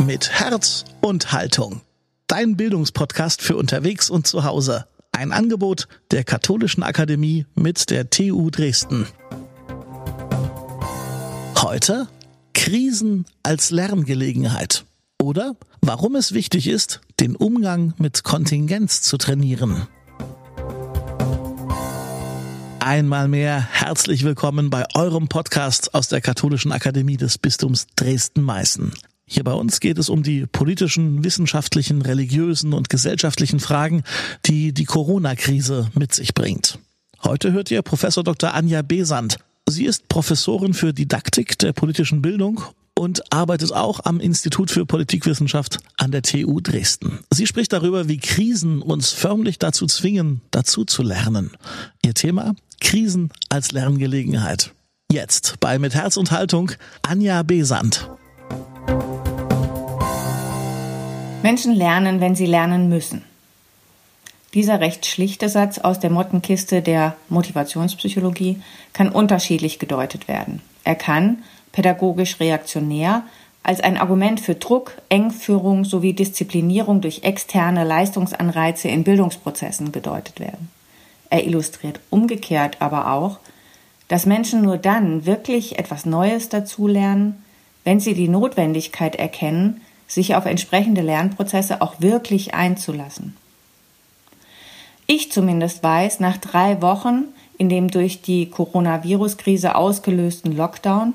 mit Herz und Haltung. Dein Bildungspodcast für unterwegs und zu Hause. Ein Angebot der Katholischen Akademie mit der TU Dresden. Heute Krisen als Lerngelegenheit. Oder warum es wichtig ist, den Umgang mit Kontingenz zu trainieren. Einmal mehr herzlich willkommen bei eurem Podcast aus der Katholischen Akademie des Bistums Dresden-Meißen. Hier bei uns geht es um die politischen, wissenschaftlichen, religiösen und gesellschaftlichen Fragen, die die Corona-Krise mit sich bringt. Heute hört ihr Professor Dr. Anja Besant. Sie ist Professorin für Didaktik der politischen Bildung und arbeitet auch am Institut für Politikwissenschaft an der TU Dresden. Sie spricht darüber, wie Krisen uns förmlich dazu zwingen, dazu zu lernen. Ihr Thema? Krisen als Lerngelegenheit. Jetzt bei Mit Herz und Haltung Anja Besant. Menschen lernen, wenn sie lernen müssen. Dieser recht schlichte Satz aus der Mottenkiste der Motivationspsychologie kann unterschiedlich gedeutet werden. Er kann, pädagogisch reaktionär, als ein Argument für Druck, Engführung sowie Disziplinierung durch externe Leistungsanreize in Bildungsprozessen gedeutet werden. Er illustriert umgekehrt aber auch, dass Menschen nur dann wirklich etwas Neues dazulernen, wenn sie die Notwendigkeit erkennen, sich auf entsprechende Lernprozesse auch wirklich einzulassen. Ich zumindest weiß, nach drei Wochen in dem durch die Coronavirus-Krise ausgelösten Lockdown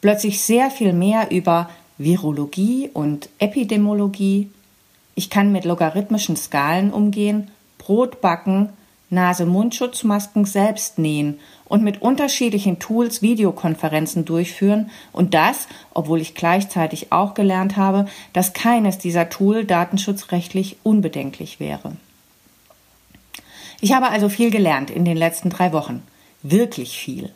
plötzlich sehr viel mehr über Virologie und Epidemiologie. Ich kann mit logarithmischen Skalen umgehen, Brot backen, Nase-Mundschutzmasken selbst nähen und mit unterschiedlichen Tools Videokonferenzen durchführen und das, obwohl ich gleichzeitig auch gelernt habe, dass keines dieser Tool datenschutzrechtlich unbedenklich wäre. Ich habe also viel gelernt in den letzten drei Wochen. Wirklich viel.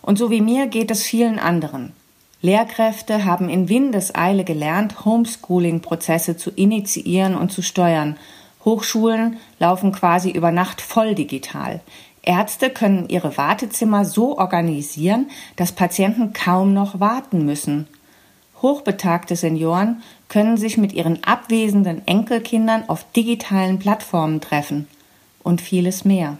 Und so wie mir geht es vielen anderen. Lehrkräfte haben in Windeseile gelernt, Homeschooling-Prozesse zu initiieren und zu steuern. Hochschulen laufen quasi über Nacht voll digital. Ärzte können ihre Wartezimmer so organisieren, dass Patienten kaum noch warten müssen. Hochbetagte Senioren können sich mit ihren abwesenden Enkelkindern auf digitalen Plattformen treffen und vieles mehr.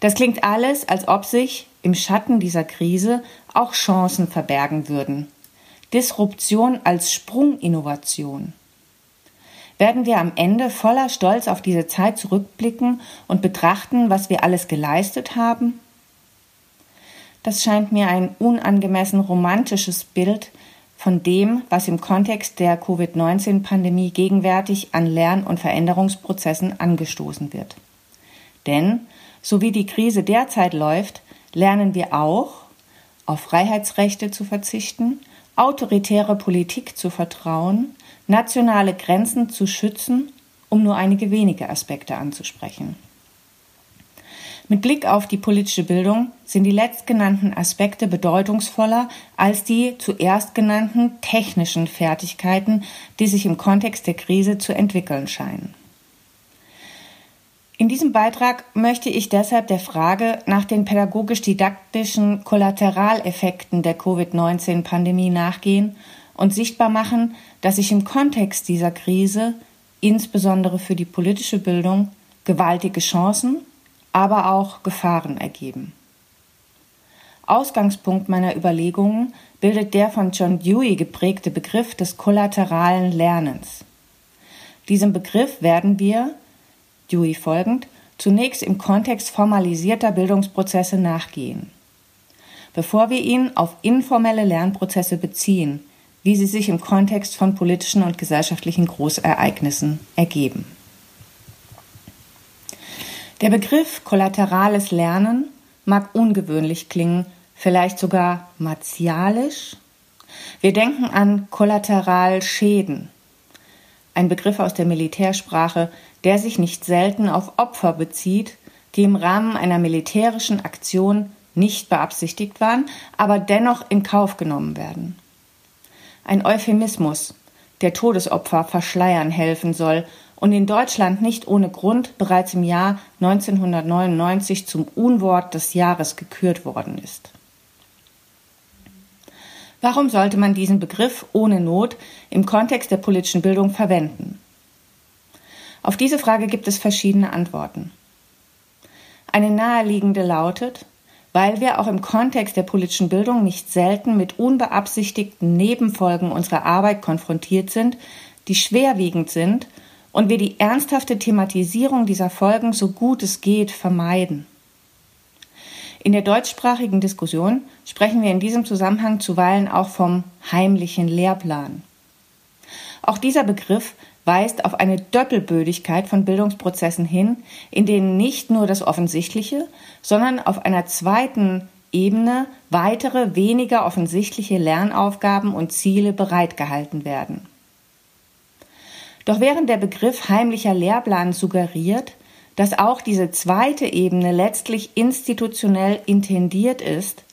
Das klingt alles, als ob sich im Schatten dieser Krise auch Chancen verbergen würden. Disruption als Sprunginnovation werden wir am Ende voller Stolz auf diese Zeit zurückblicken und betrachten, was wir alles geleistet haben? Das scheint mir ein unangemessen romantisches Bild von dem, was im Kontext der Covid-19-Pandemie gegenwärtig an Lern- und Veränderungsprozessen angestoßen wird. Denn, so wie die Krise derzeit läuft, lernen wir auch, auf Freiheitsrechte zu verzichten, autoritäre Politik zu vertrauen, nationale Grenzen zu schützen, um nur einige wenige Aspekte anzusprechen. Mit Blick auf die politische Bildung sind die letztgenannten Aspekte bedeutungsvoller als die zuerst genannten technischen Fertigkeiten, die sich im Kontext der Krise zu entwickeln scheinen. In diesem Beitrag möchte ich deshalb der Frage nach den pädagogisch-didaktischen Kollateraleffekten der Covid-19-Pandemie nachgehen und sichtbar machen, dass sich im Kontext dieser Krise, insbesondere für die politische Bildung, gewaltige Chancen, aber auch Gefahren ergeben. Ausgangspunkt meiner Überlegungen bildet der von John Dewey geprägte Begriff des kollateralen Lernens. Diesem Begriff werden wir, Dewey folgend, zunächst im Kontext formalisierter Bildungsprozesse nachgehen. Bevor wir ihn auf informelle Lernprozesse beziehen, wie sie sich im Kontext von politischen und gesellschaftlichen Großereignissen ergeben. Der Begriff kollaterales Lernen mag ungewöhnlich klingen, vielleicht sogar martialisch. Wir denken an Kollateralschäden, ein Begriff aus der Militärsprache, der sich nicht selten auf Opfer bezieht, die im Rahmen einer militärischen Aktion nicht beabsichtigt waren, aber dennoch in Kauf genommen werden ein Euphemismus, der Todesopfer verschleiern helfen soll und in Deutschland nicht ohne Grund bereits im Jahr 1999 zum Unwort des Jahres gekürt worden ist. Warum sollte man diesen Begriff ohne Not im Kontext der politischen Bildung verwenden? Auf diese Frage gibt es verschiedene Antworten. Eine naheliegende lautet, weil wir auch im Kontext der politischen Bildung nicht selten mit unbeabsichtigten Nebenfolgen unserer Arbeit konfrontiert sind, die schwerwiegend sind und wir die ernsthafte Thematisierung dieser Folgen so gut es geht vermeiden. In der deutschsprachigen Diskussion sprechen wir in diesem Zusammenhang zuweilen auch vom heimlichen Lehrplan. Auch dieser Begriff weist auf eine Doppelbödigkeit von Bildungsprozessen hin, in denen nicht nur das Offensichtliche, sondern auf einer zweiten Ebene weitere, weniger offensichtliche Lernaufgaben und Ziele bereitgehalten werden. Doch während der Begriff heimlicher Lehrplan suggeriert, dass auch diese zweite Ebene letztlich institutionell intendiert ist,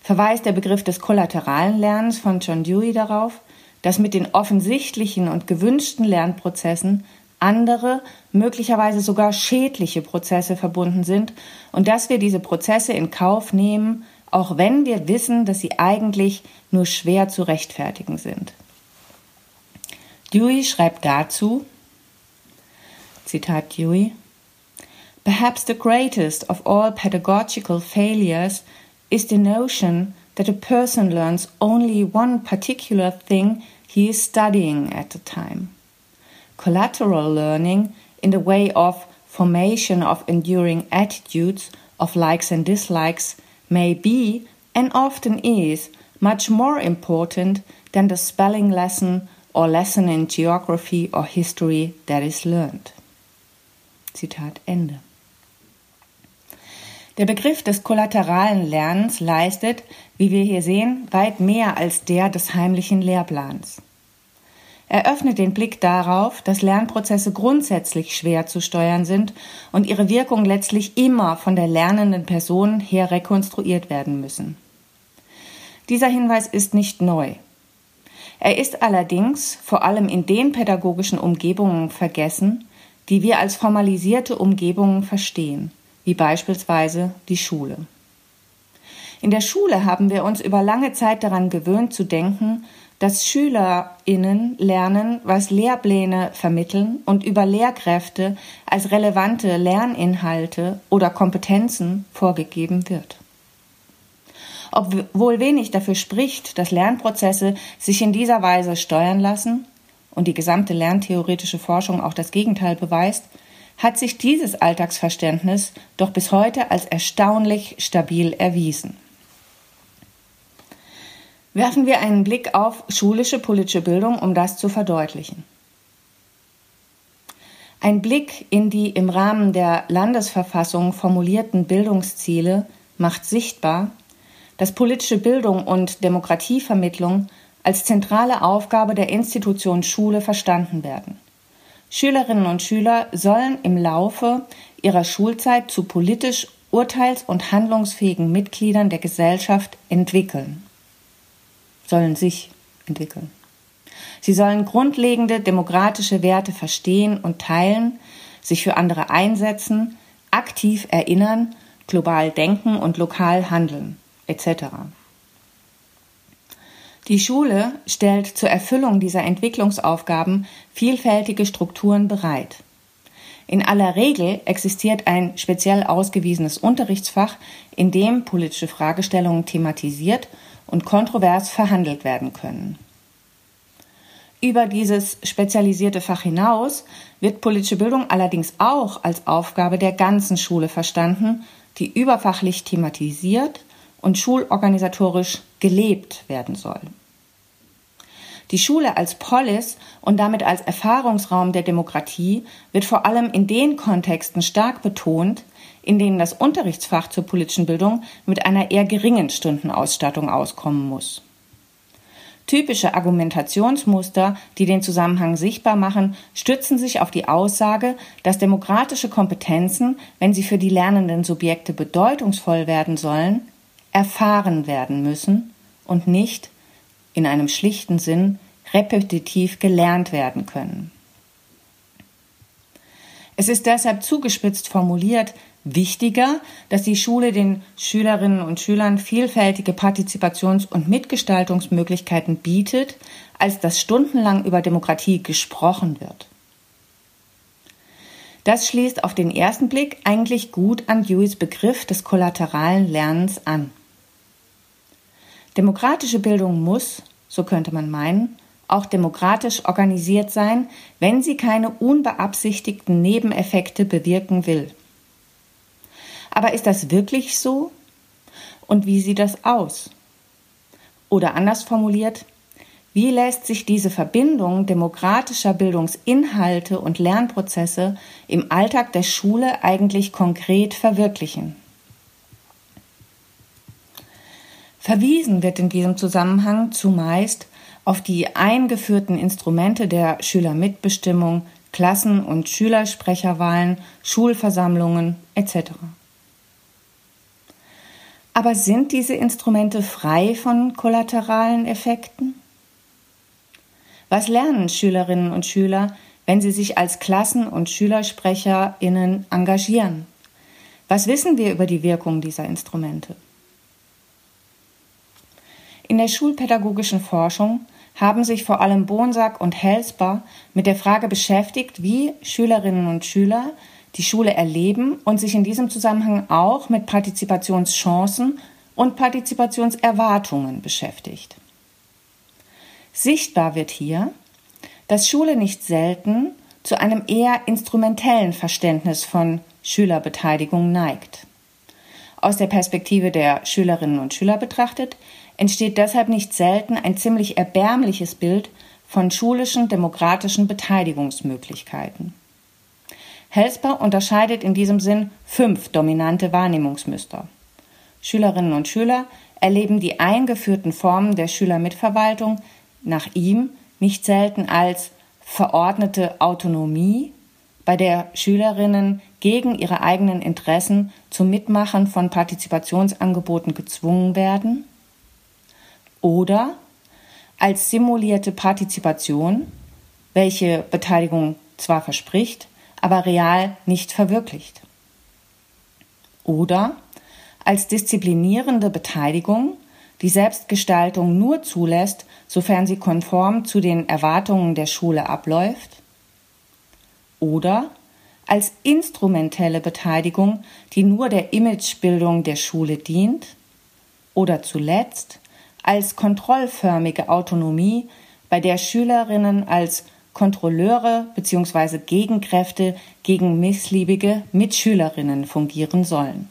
verweist der Begriff des kollateralen Lernens von John Dewey darauf, dass mit den offensichtlichen und gewünschten Lernprozessen andere, möglicherweise sogar schädliche Prozesse verbunden sind und dass wir diese Prozesse in Kauf nehmen, auch wenn wir wissen, dass sie eigentlich nur schwer zu rechtfertigen sind. Dewey schreibt dazu, Zitat Dewey, Perhaps the greatest of all pedagogical failures is the notion that a person learns only one particular thing he is studying at the time. Collateral learning, in the way of formation of enduring attitudes of likes and dislikes, may be, and often is, much more important than the spelling lesson or lesson in geography or history that is learned. Zitat Ende. Der Begriff des kollateralen Lernens leistet, wie wir hier sehen, weit mehr als der des heimlichen Lehrplans. Er öffnet den Blick darauf, dass Lernprozesse grundsätzlich schwer zu steuern sind und ihre Wirkung letztlich immer von der lernenden Person her rekonstruiert werden müssen. Dieser Hinweis ist nicht neu. Er ist allerdings vor allem in den pädagogischen Umgebungen vergessen, die wir als formalisierte Umgebungen verstehen wie beispielsweise die Schule. In der Schule haben wir uns über lange Zeit daran gewöhnt zu denken, dass SchülerInnen lernen, was Lehrpläne vermitteln und über Lehrkräfte als relevante Lerninhalte oder Kompetenzen vorgegeben wird. Obwohl wenig dafür spricht, dass Lernprozesse sich in dieser Weise steuern lassen und die gesamte lerntheoretische Forschung auch das Gegenteil beweist, hat sich dieses Alltagsverständnis doch bis heute als erstaunlich stabil erwiesen. Werfen wir einen Blick auf schulische politische Bildung, um das zu verdeutlichen. Ein Blick in die im Rahmen der Landesverfassung formulierten Bildungsziele macht sichtbar, dass politische Bildung und Demokratievermittlung als zentrale Aufgabe der Institution Schule verstanden werden. Schülerinnen und Schüler sollen im Laufe ihrer Schulzeit zu politisch urteils- und handlungsfähigen Mitgliedern der Gesellschaft entwickeln, sollen sich entwickeln. Sie sollen grundlegende demokratische Werte verstehen und teilen, sich für andere einsetzen, aktiv erinnern, global denken und lokal handeln, etc. Die Schule stellt zur Erfüllung dieser Entwicklungsaufgaben vielfältige Strukturen bereit. In aller Regel existiert ein speziell ausgewiesenes Unterrichtsfach, in dem politische Fragestellungen thematisiert und kontrovers verhandelt werden können. Über dieses spezialisierte Fach hinaus wird politische Bildung allerdings auch als Aufgabe der ganzen Schule verstanden, die überfachlich thematisiert und schulorganisatorisch gelebt werden soll. Die Schule als Polis und damit als Erfahrungsraum der Demokratie wird vor allem in den Kontexten stark betont, in denen das Unterrichtsfach zur politischen Bildung mit einer eher geringen Stundenausstattung auskommen muss. Typische Argumentationsmuster, die den Zusammenhang sichtbar machen, stützen sich auf die Aussage, dass demokratische Kompetenzen, wenn sie für die lernenden Subjekte bedeutungsvoll werden sollen, erfahren werden müssen und nicht in einem schlichten Sinn repetitiv gelernt werden können. Es ist deshalb zugespitzt formuliert, wichtiger, dass die Schule den Schülerinnen und Schülern vielfältige Partizipations- und Mitgestaltungsmöglichkeiten bietet, als dass stundenlang über Demokratie gesprochen wird. Das schließt auf den ersten Blick eigentlich gut an Deweys Begriff des kollateralen Lernens an. Demokratische Bildung muss, so könnte man meinen, auch demokratisch organisiert sein, wenn sie keine unbeabsichtigten Nebeneffekte bewirken will. Aber ist das wirklich so? Und wie sieht das aus? Oder anders formuliert, wie lässt sich diese Verbindung demokratischer Bildungsinhalte und Lernprozesse im Alltag der Schule eigentlich konkret verwirklichen? Verwiesen wird in diesem Zusammenhang zumeist auf die eingeführten Instrumente der Schülermitbestimmung, Klassen- und Schülersprecherwahlen, Schulversammlungen etc. Aber sind diese Instrumente frei von kollateralen Effekten? Was lernen Schülerinnen und Schüler, wenn sie sich als Klassen- und Schülersprecherinnen engagieren? Was wissen wir über die Wirkung dieser Instrumente? In der schulpädagogischen Forschung haben sich vor allem Bonsack und Helsper mit der Frage beschäftigt, wie Schülerinnen und Schüler die Schule erleben und sich in diesem Zusammenhang auch mit Partizipationschancen und Partizipationserwartungen beschäftigt. Sichtbar wird hier, dass Schule nicht selten zu einem eher instrumentellen Verständnis von Schülerbeteiligung neigt. Aus der Perspektive der Schülerinnen und Schüler betrachtet entsteht deshalb nicht selten ein ziemlich erbärmliches Bild von schulischen demokratischen Beteiligungsmöglichkeiten. Helsper unterscheidet in diesem Sinn fünf dominante Wahrnehmungsmuster. Schülerinnen und Schüler erleben die eingeführten Formen der Schülermitverwaltung nach ihm nicht selten als verordnete Autonomie, bei der Schülerinnen gegen ihre eigenen Interessen zum Mitmachen von Partizipationsangeboten gezwungen werden, oder als simulierte Partizipation, welche Beteiligung zwar verspricht, aber real nicht verwirklicht. Oder als disziplinierende Beteiligung, die Selbstgestaltung nur zulässt, sofern sie konform zu den Erwartungen der Schule abläuft. Oder als instrumentelle Beteiligung, die nur der Imagebildung der Schule dient. Oder zuletzt als kontrollförmige Autonomie, bei der Schülerinnen als Kontrolleure bzw. Gegenkräfte gegen missliebige Mitschülerinnen fungieren sollen.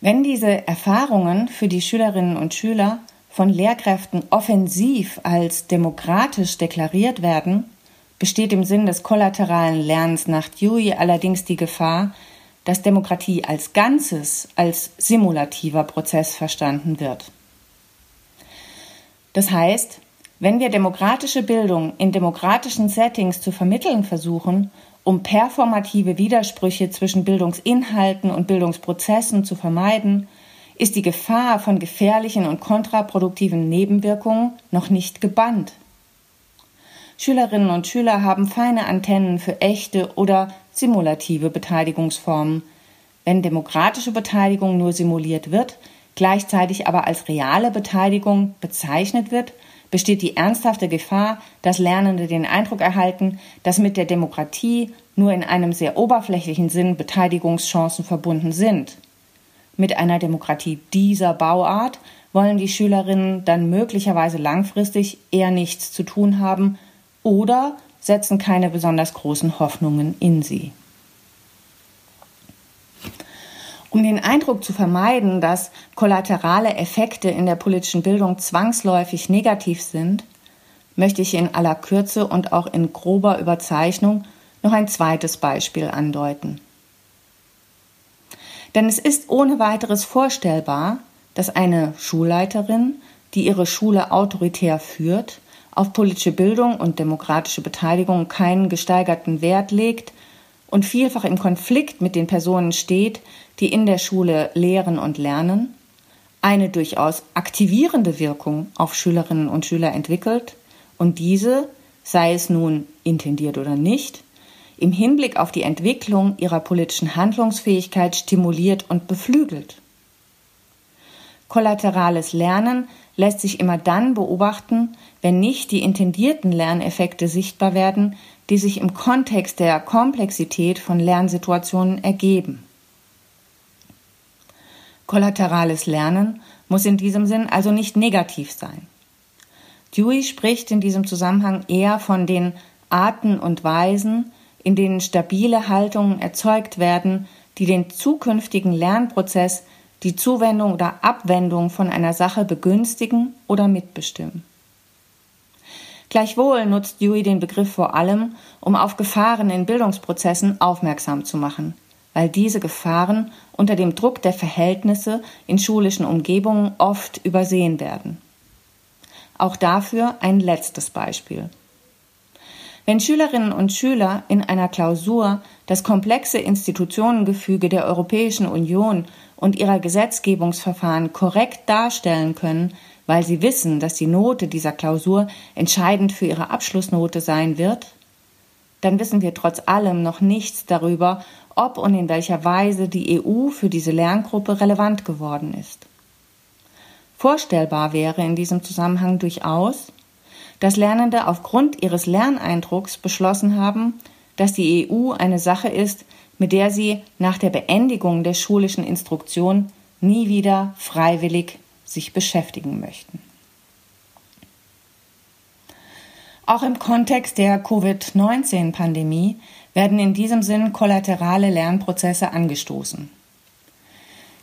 Wenn diese Erfahrungen für die Schülerinnen und Schüler von Lehrkräften offensiv als demokratisch deklariert werden, besteht im Sinn des kollateralen Lernens nach Dewey allerdings die Gefahr, dass Demokratie als Ganzes, als simulativer Prozess verstanden wird. Das heißt, wenn wir demokratische Bildung in demokratischen Settings zu vermitteln versuchen, um performative Widersprüche zwischen Bildungsinhalten und Bildungsprozessen zu vermeiden, ist die Gefahr von gefährlichen und kontraproduktiven Nebenwirkungen noch nicht gebannt. Schülerinnen und Schüler haben feine Antennen für echte oder simulative Beteiligungsformen. Wenn demokratische Beteiligung nur simuliert wird, gleichzeitig aber als reale Beteiligung bezeichnet wird, besteht die ernsthafte Gefahr, dass Lernende den Eindruck erhalten, dass mit der Demokratie nur in einem sehr oberflächlichen Sinn Beteiligungschancen verbunden sind. Mit einer Demokratie dieser Bauart wollen die Schülerinnen dann möglicherweise langfristig eher nichts zu tun haben oder setzen keine besonders großen Hoffnungen in sie. Um den Eindruck zu vermeiden, dass kollaterale Effekte in der politischen Bildung zwangsläufig negativ sind, möchte ich in aller Kürze und auch in grober Überzeichnung noch ein zweites Beispiel andeuten. Denn es ist ohne weiteres vorstellbar, dass eine Schulleiterin, die ihre Schule autoritär führt, auf politische Bildung und demokratische Beteiligung keinen gesteigerten Wert legt und vielfach im Konflikt mit den Personen steht, die in der Schule lehren und lernen, eine durchaus aktivierende Wirkung auf Schülerinnen und Schüler entwickelt und diese, sei es nun intendiert oder nicht, im Hinblick auf die Entwicklung ihrer politischen Handlungsfähigkeit stimuliert und beflügelt. Kollaterales Lernen lässt sich immer dann beobachten, wenn nicht die intendierten Lerneffekte sichtbar werden, die sich im Kontext der Komplexität von Lernsituationen ergeben. Kollaterales Lernen muss in diesem Sinn also nicht negativ sein. Dewey spricht in diesem Zusammenhang eher von den Arten und Weisen, in denen stabile Haltungen erzeugt werden, die den zukünftigen Lernprozess, die Zuwendung oder Abwendung von einer Sache begünstigen oder mitbestimmen. Gleichwohl nutzt Dewey den Begriff vor allem, um auf Gefahren in Bildungsprozessen aufmerksam zu machen, weil diese Gefahren unter dem Druck der Verhältnisse in schulischen Umgebungen oft übersehen werden. Auch dafür ein letztes Beispiel. Wenn Schülerinnen und Schüler in einer Klausur das komplexe Institutionengefüge der Europäischen Union und ihrer Gesetzgebungsverfahren korrekt darstellen können, weil sie wissen, dass die Note dieser Klausur entscheidend für ihre Abschlussnote sein wird, dann wissen wir trotz allem noch nichts darüber, ob und in welcher Weise die EU für diese Lerngruppe relevant geworden ist. Vorstellbar wäre in diesem Zusammenhang durchaus, dass Lernende aufgrund ihres Lerneindrucks beschlossen haben, dass die EU eine Sache ist, mit der sie nach der Beendigung der schulischen Instruktion nie wieder freiwillig sich beschäftigen möchten. Auch im Kontext der Covid-19-Pandemie werden in diesem Sinn kollaterale Lernprozesse angestoßen.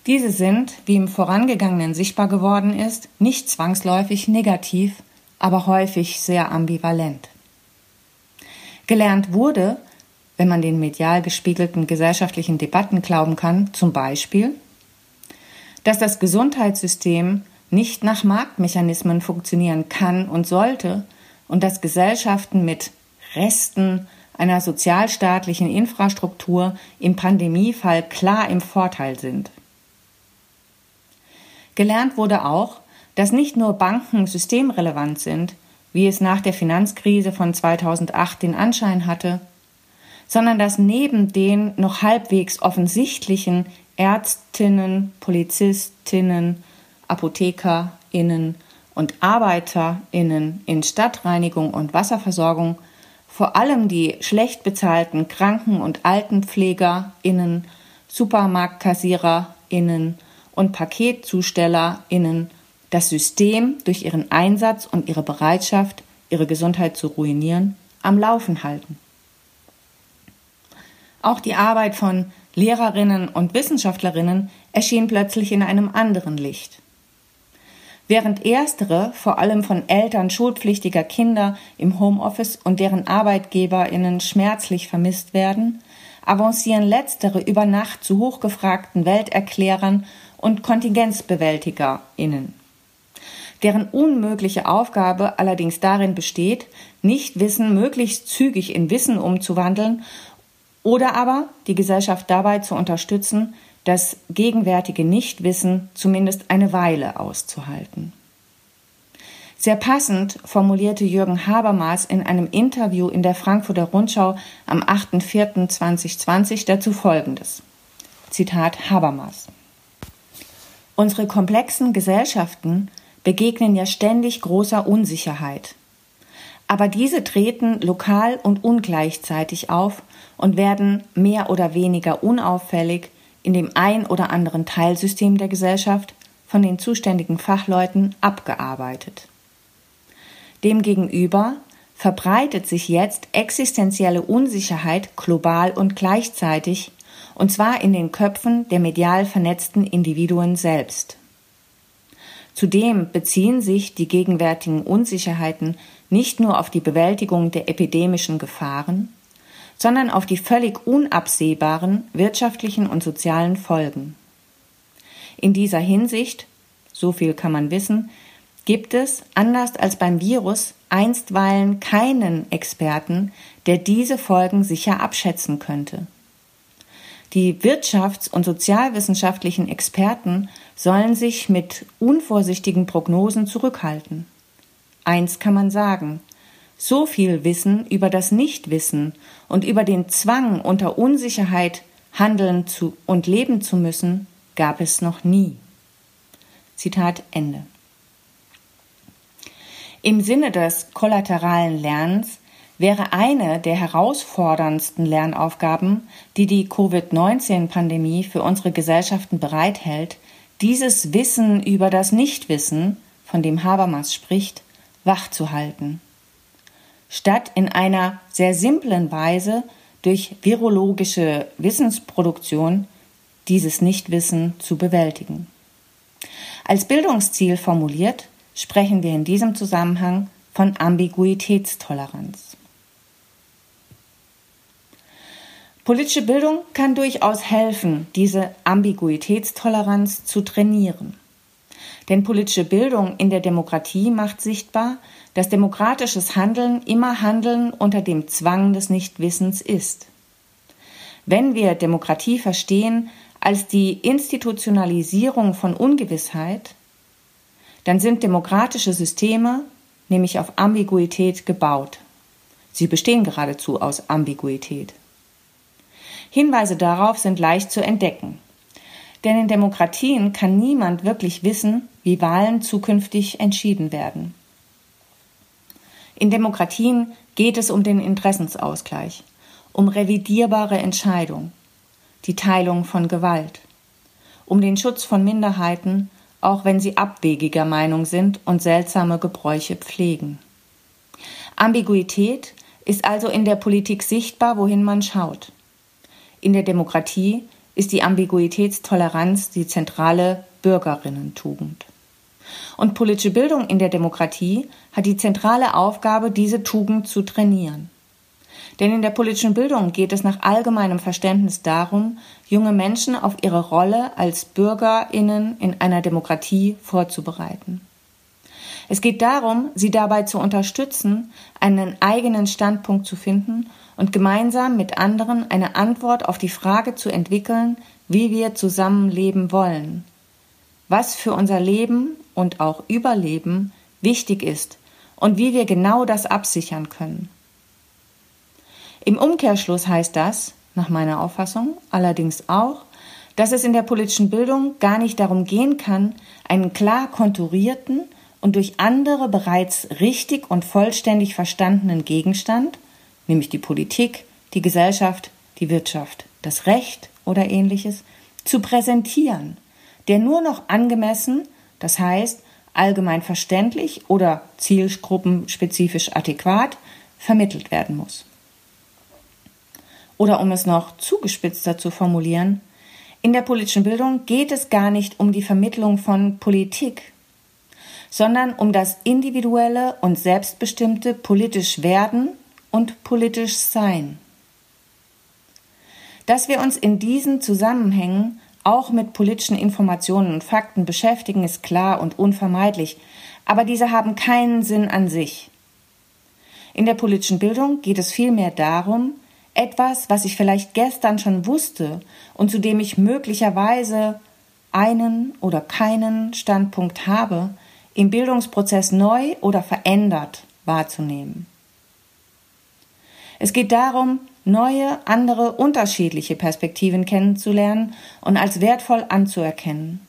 Diese sind, wie im vorangegangenen sichtbar geworden ist, nicht zwangsläufig negativ, aber häufig sehr ambivalent. Gelernt wurde, wenn man den medial gespiegelten gesellschaftlichen Debatten glauben kann, zum Beispiel, dass das Gesundheitssystem nicht nach Marktmechanismen funktionieren kann und sollte und dass Gesellschaften mit Resten einer sozialstaatlichen Infrastruktur im Pandemiefall klar im Vorteil sind. Gelernt wurde auch, dass nicht nur Banken systemrelevant sind, wie es nach der Finanzkrise von 2008 den Anschein hatte, sondern dass neben den noch halbwegs offensichtlichen Ärztinnen, Polizistinnen, Apothekerinnen und Arbeiterinnen in Stadtreinigung und Wasserversorgung vor allem die schlecht bezahlten Kranken- und Altenpflegerinnen, Supermarktkassiererinnen und Paketzustellerinnen das System durch ihren Einsatz und ihre Bereitschaft, ihre Gesundheit zu ruinieren, am Laufen halten. Auch die Arbeit von Lehrerinnen und Wissenschaftlerinnen erschien plötzlich in einem anderen Licht. Während erstere vor allem von Eltern schulpflichtiger Kinder im Homeoffice und deren Arbeitgeberinnen schmerzlich vermisst werden, avancieren letztere über Nacht zu hochgefragten Welterklärern und Kontingenzbewältigerinnen deren unmögliche Aufgabe allerdings darin besteht, nicht Wissen möglichst zügig in Wissen umzuwandeln oder aber die Gesellschaft dabei zu unterstützen, das gegenwärtige Nichtwissen zumindest eine Weile auszuhalten. Sehr passend formulierte Jürgen Habermas in einem Interview in der Frankfurter Rundschau am 8.4.2020 dazu Folgendes. Zitat Habermas. Unsere komplexen Gesellschaften begegnen ja ständig großer Unsicherheit. Aber diese treten lokal und ungleichzeitig auf und werden mehr oder weniger unauffällig in dem ein oder anderen Teilsystem der Gesellschaft von den zuständigen Fachleuten abgearbeitet. Demgegenüber verbreitet sich jetzt existenzielle Unsicherheit global und gleichzeitig, und zwar in den Köpfen der medial vernetzten Individuen selbst. Zudem beziehen sich die gegenwärtigen Unsicherheiten nicht nur auf die Bewältigung der epidemischen Gefahren, sondern auf die völlig unabsehbaren wirtschaftlichen und sozialen Folgen. In dieser Hinsicht, so viel kann man wissen, gibt es, anders als beim Virus, einstweilen keinen Experten, der diese Folgen sicher abschätzen könnte. Die wirtschafts- und sozialwissenschaftlichen Experten sollen sich mit unvorsichtigen Prognosen zurückhalten. Eins kann man sagen, So viel Wissen über das Nichtwissen und über den Zwang, unter Unsicherheit handeln zu und leben zu müssen, gab es noch nie. Zitat Ende. Im Sinne des kollateralen Lernens wäre eine der herausforderndsten Lernaufgaben, die die Covid-19-Pandemie für unsere Gesellschaften bereithält, dieses Wissen über das Nichtwissen, von dem Habermas spricht, wachzuhalten. Statt in einer sehr simplen Weise durch virologische Wissensproduktion dieses Nichtwissen zu bewältigen. Als Bildungsziel formuliert sprechen wir in diesem Zusammenhang von Ambiguitätstoleranz. Politische Bildung kann durchaus helfen, diese Ambiguitätstoleranz zu trainieren. Denn politische Bildung in der Demokratie macht sichtbar, dass demokratisches Handeln immer Handeln unter dem Zwang des Nichtwissens ist. Wenn wir Demokratie verstehen als die Institutionalisierung von Ungewissheit, dann sind demokratische Systeme nämlich auf Ambiguität gebaut. Sie bestehen geradezu aus Ambiguität. Hinweise darauf sind leicht zu entdecken. Denn in Demokratien kann niemand wirklich wissen, wie Wahlen zukünftig entschieden werden. In Demokratien geht es um den Interessensausgleich, um revidierbare Entscheidungen, die Teilung von Gewalt, um den Schutz von Minderheiten, auch wenn sie abwegiger Meinung sind und seltsame Gebräuche pflegen. Ambiguität ist also in der Politik sichtbar, wohin man schaut. In der Demokratie ist die Ambiguitätstoleranz die zentrale Bürgerinnentugend. Und politische Bildung in der Demokratie hat die zentrale Aufgabe, diese Tugend zu trainieren. Denn in der politischen Bildung geht es nach allgemeinem Verständnis darum, junge Menschen auf ihre Rolle als Bürgerinnen in einer Demokratie vorzubereiten. Es geht darum, sie dabei zu unterstützen, einen eigenen Standpunkt zu finden und gemeinsam mit anderen eine Antwort auf die Frage zu entwickeln, wie wir zusammenleben wollen, was für unser Leben und auch Überleben wichtig ist und wie wir genau das absichern können. Im Umkehrschluss heißt das, nach meiner Auffassung, allerdings auch, dass es in der politischen Bildung gar nicht darum gehen kann, einen klar konturierten und durch andere bereits richtig und vollständig verstandenen Gegenstand, nämlich die Politik, die Gesellschaft, die Wirtschaft, das Recht oder ähnliches, zu präsentieren, der nur noch angemessen, das heißt allgemein verständlich oder zielgruppenspezifisch adäquat vermittelt werden muss. Oder um es noch zugespitzter zu formulieren, in der politischen Bildung geht es gar nicht um die Vermittlung von Politik, sondern um das individuelle und selbstbestimmte politisch werden und politisch sein. Dass wir uns in diesen Zusammenhängen auch mit politischen Informationen und Fakten beschäftigen, ist klar und unvermeidlich, aber diese haben keinen Sinn an sich. In der politischen Bildung geht es vielmehr darum, etwas, was ich vielleicht gestern schon wusste und zu dem ich möglicherweise einen oder keinen Standpunkt habe, im Bildungsprozess neu oder verändert wahrzunehmen. Es geht darum, neue, andere, unterschiedliche Perspektiven kennenzulernen und als wertvoll anzuerkennen.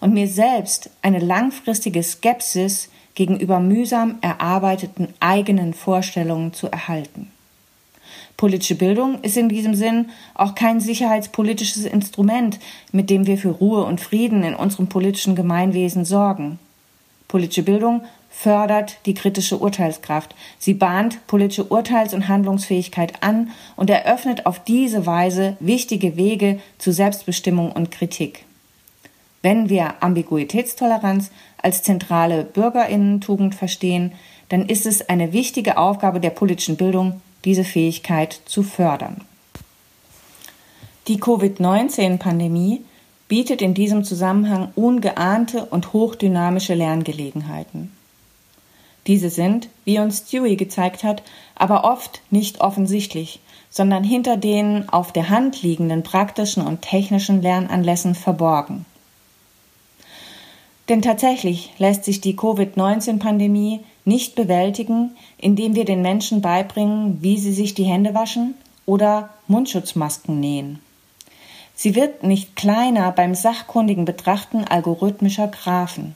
Und mir selbst eine langfristige Skepsis gegenüber mühsam erarbeiteten eigenen Vorstellungen zu erhalten. Politische Bildung ist in diesem Sinn auch kein sicherheitspolitisches Instrument, mit dem wir für Ruhe und Frieden in unserem politischen Gemeinwesen sorgen. Politische Bildung fördert die kritische Urteilskraft. Sie bahnt politische Urteils- und Handlungsfähigkeit an und eröffnet auf diese Weise wichtige Wege zu Selbstbestimmung und Kritik. Wenn wir Ambiguitätstoleranz als zentrale Bürgerinnentugend verstehen, dann ist es eine wichtige Aufgabe der politischen Bildung, diese Fähigkeit zu fördern. Die Covid-19-Pandemie bietet in diesem Zusammenhang ungeahnte und hochdynamische Lerngelegenheiten. Diese sind, wie uns Dewey gezeigt hat, aber oft nicht offensichtlich, sondern hinter den auf der Hand liegenden praktischen und technischen Lernanlässen verborgen. Denn tatsächlich lässt sich die Covid-19-Pandemie nicht bewältigen, indem wir den Menschen beibringen, wie sie sich die Hände waschen oder Mundschutzmasken nähen. Sie wird nicht kleiner beim sachkundigen Betrachten algorithmischer Graphen.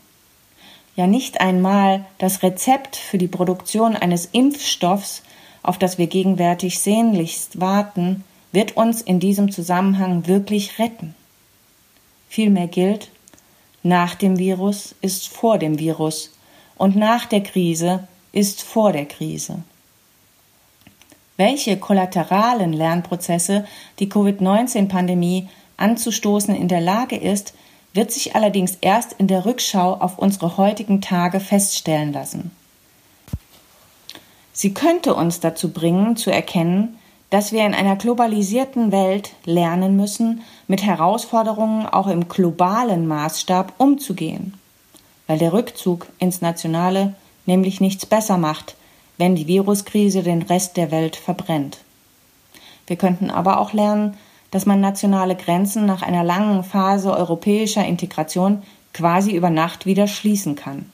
Ja, nicht einmal das Rezept für die Produktion eines Impfstoffs, auf das wir gegenwärtig sehnlichst warten, wird uns in diesem Zusammenhang wirklich retten. Vielmehr gilt, nach dem Virus ist vor dem Virus und nach der Krise ist vor der Krise. Welche kollateralen Lernprozesse die Covid-19-Pandemie anzustoßen in der Lage ist, wird sich allerdings erst in der Rückschau auf unsere heutigen Tage feststellen lassen. Sie könnte uns dazu bringen, zu erkennen, dass wir in einer globalisierten Welt lernen müssen, mit Herausforderungen auch im globalen Maßstab umzugehen, weil der Rückzug ins Nationale nämlich nichts besser macht, wenn die Viruskrise den Rest der Welt verbrennt. Wir könnten aber auch lernen, dass man nationale Grenzen nach einer langen Phase europäischer Integration quasi über Nacht wieder schließen kann.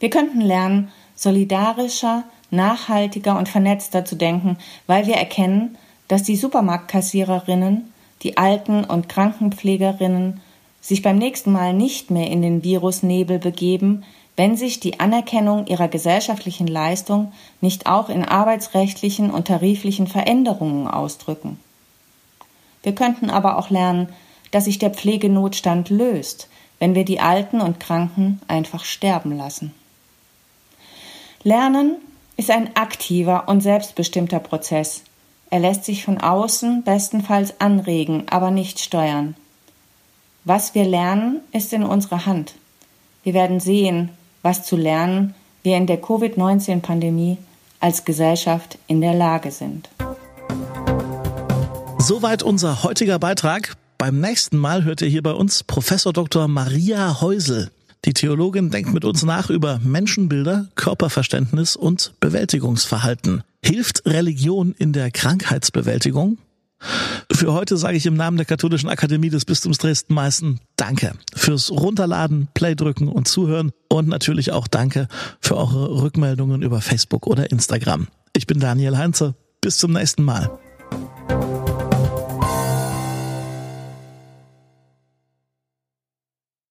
Wir könnten lernen, solidarischer, nachhaltiger und vernetzter zu denken, weil wir erkennen, dass die Supermarktkassiererinnen, die Alten- und Krankenpflegerinnen sich beim nächsten Mal nicht mehr in den Virusnebel begeben, wenn sich die Anerkennung ihrer gesellschaftlichen Leistung nicht auch in arbeitsrechtlichen und tariflichen Veränderungen ausdrücken. Wir könnten aber auch lernen, dass sich der Pflegenotstand löst, wenn wir die Alten und Kranken einfach sterben lassen. Lernen ist ein aktiver und selbstbestimmter Prozess. Er lässt sich von außen bestenfalls anregen, aber nicht steuern. Was wir lernen, ist in unserer Hand. Wir werden sehen, was zu lernen wir in der Covid-19-Pandemie als Gesellschaft in der Lage sind. Soweit unser heutiger Beitrag. Beim nächsten Mal hört ihr hier bei uns Professor Dr. Maria Häusel. Die Theologin denkt mit uns nach über Menschenbilder, Körperverständnis und Bewältigungsverhalten. Hilft Religion in der Krankheitsbewältigung? Für heute sage ich im Namen der Katholischen Akademie des Bistums Dresden-Meißen Danke fürs Runterladen, Play drücken und Zuhören und natürlich auch Danke für eure Rückmeldungen über Facebook oder Instagram. Ich bin Daniel Heinze. Bis zum nächsten Mal.